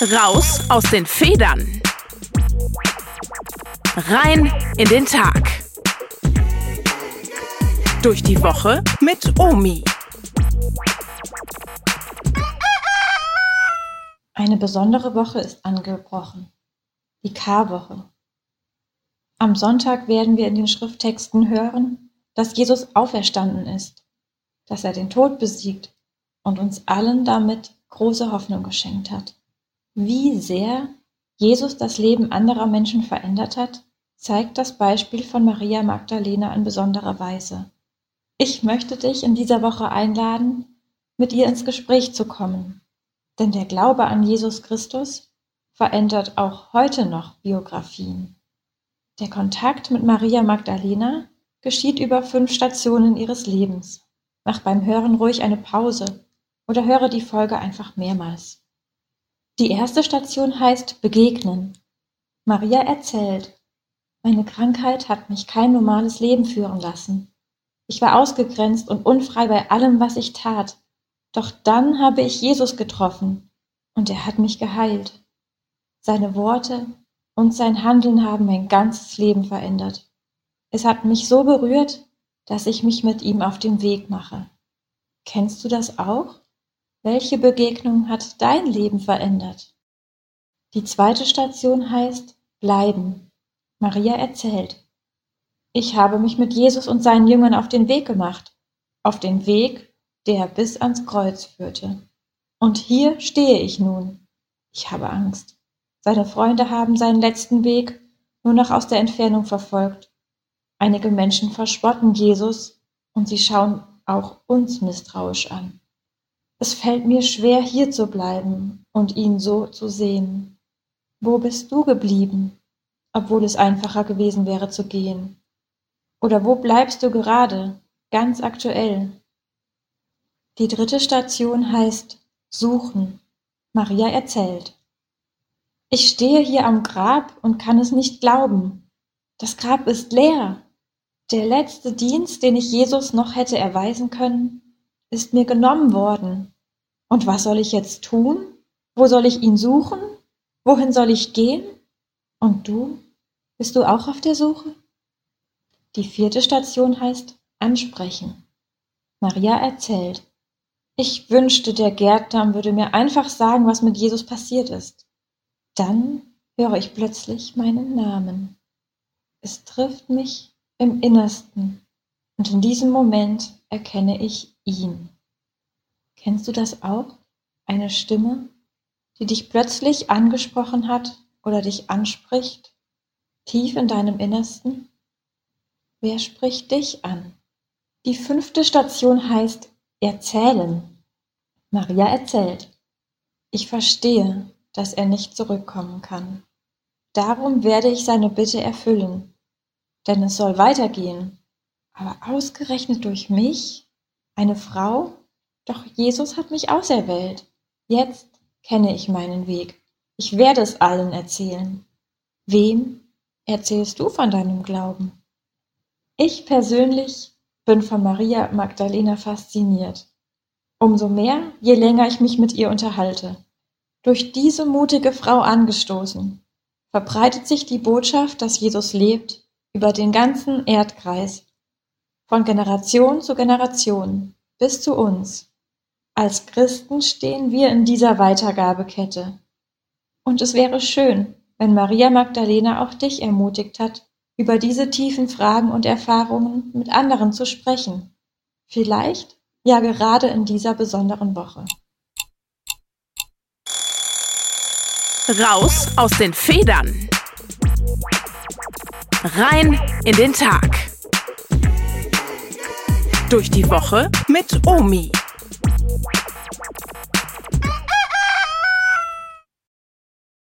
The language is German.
Raus aus den Federn. Rein in den Tag. Durch die Woche mit Omi. Eine besondere Woche ist angebrochen. Die Karwoche. Am Sonntag werden wir in den Schrifttexten hören, dass Jesus auferstanden ist, dass er den Tod besiegt und uns allen damit große Hoffnung geschenkt hat. Wie sehr Jesus das Leben anderer Menschen verändert hat, zeigt das Beispiel von Maria Magdalena in besonderer Weise. Ich möchte dich in dieser Woche einladen, mit ihr ins Gespräch zu kommen. Denn der Glaube an Jesus Christus verändert auch heute noch Biografien. Der Kontakt mit Maria Magdalena geschieht über fünf Stationen ihres Lebens. Mach beim Hören ruhig eine Pause oder höre die Folge einfach mehrmals. Die erste Station heißt Begegnen. Maria erzählt, meine Krankheit hat mich kein normales Leben führen lassen. Ich war ausgegrenzt und unfrei bei allem, was ich tat. Doch dann habe ich Jesus getroffen und er hat mich geheilt. Seine Worte und sein Handeln haben mein ganzes Leben verändert. Es hat mich so berührt, dass ich mich mit ihm auf den Weg mache. Kennst du das auch? Welche Begegnung hat dein Leben verändert? Die zweite Station heißt Bleiben. Maria erzählt. Ich habe mich mit Jesus und seinen Jüngern auf den Weg gemacht, auf den Weg, der bis ans Kreuz führte. Und hier stehe ich nun. Ich habe Angst. Seine Freunde haben seinen letzten Weg nur noch aus der Entfernung verfolgt. Einige Menschen verspotten Jesus und sie schauen auch uns misstrauisch an. Es fällt mir schwer, hier zu bleiben und ihn so zu sehen. Wo bist du geblieben, obwohl es einfacher gewesen wäre zu gehen? Oder wo bleibst du gerade, ganz aktuell? Die dritte Station heißt Suchen. Maria erzählt. Ich stehe hier am Grab und kann es nicht glauben. Das Grab ist leer. Der letzte Dienst, den ich Jesus noch hätte erweisen können, ist mir genommen worden. Und was soll ich jetzt tun? Wo soll ich ihn suchen? Wohin soll ich gehen? Und du? Bist du auch auf der Suche? Die vierte Station heißt Ansprechen. Maria erzählt. Ich wünschte, der Gärtner würde mir einfach sagen, was mit Jesus passiert ist. Dann höre ich plötzlich meinen Namen. Es trifft mich im Innersten und in diesem Moment erkenne ich ihn. Kennst du das auch? Eine Stimme, die dich plötzlich angesprochen hat oder dich anspricht, tief in deinem Innersten? Wer spricht dich an? Die fünfte Station heißt Erzählen. Maria erzählt. Ich verstehe, dass er nicht zurückkommen kann. Darum werde ich seine Bitte erfüllen, denn es soll weitergehen. Aber ausgerechnet durch mich, eine Frau, doch Jesus hat mich auserwählt. Jetzt kenne ich meinen Weg. Ich werde es allen erzählen. Wem erzählst du von deinem Glauben? Ich persönlich bin von Maria Magdalena fasziniert. Umso mehr, je länger ich mich mit ihr unterhalte. Durch diese mutige Frau angestoßen, verbreitet sich die Botschaft, dass Jesus lebt, über den ganzen Erdkreis, von Generation zu Generation bis zu uns. Als Christen stehen wir in dieser Weitergabekette. Und es wäre schön, wenn Maria Magdalena auch dich ermutigt hat, über diese tiefen Fragen und Erfahrungen mit anderen zu sprechen. Vielleicht ja gerade in dieser besonderen Woche. Raus aus den Federn. Rein in den Tag. Durch die Woche mit Omi.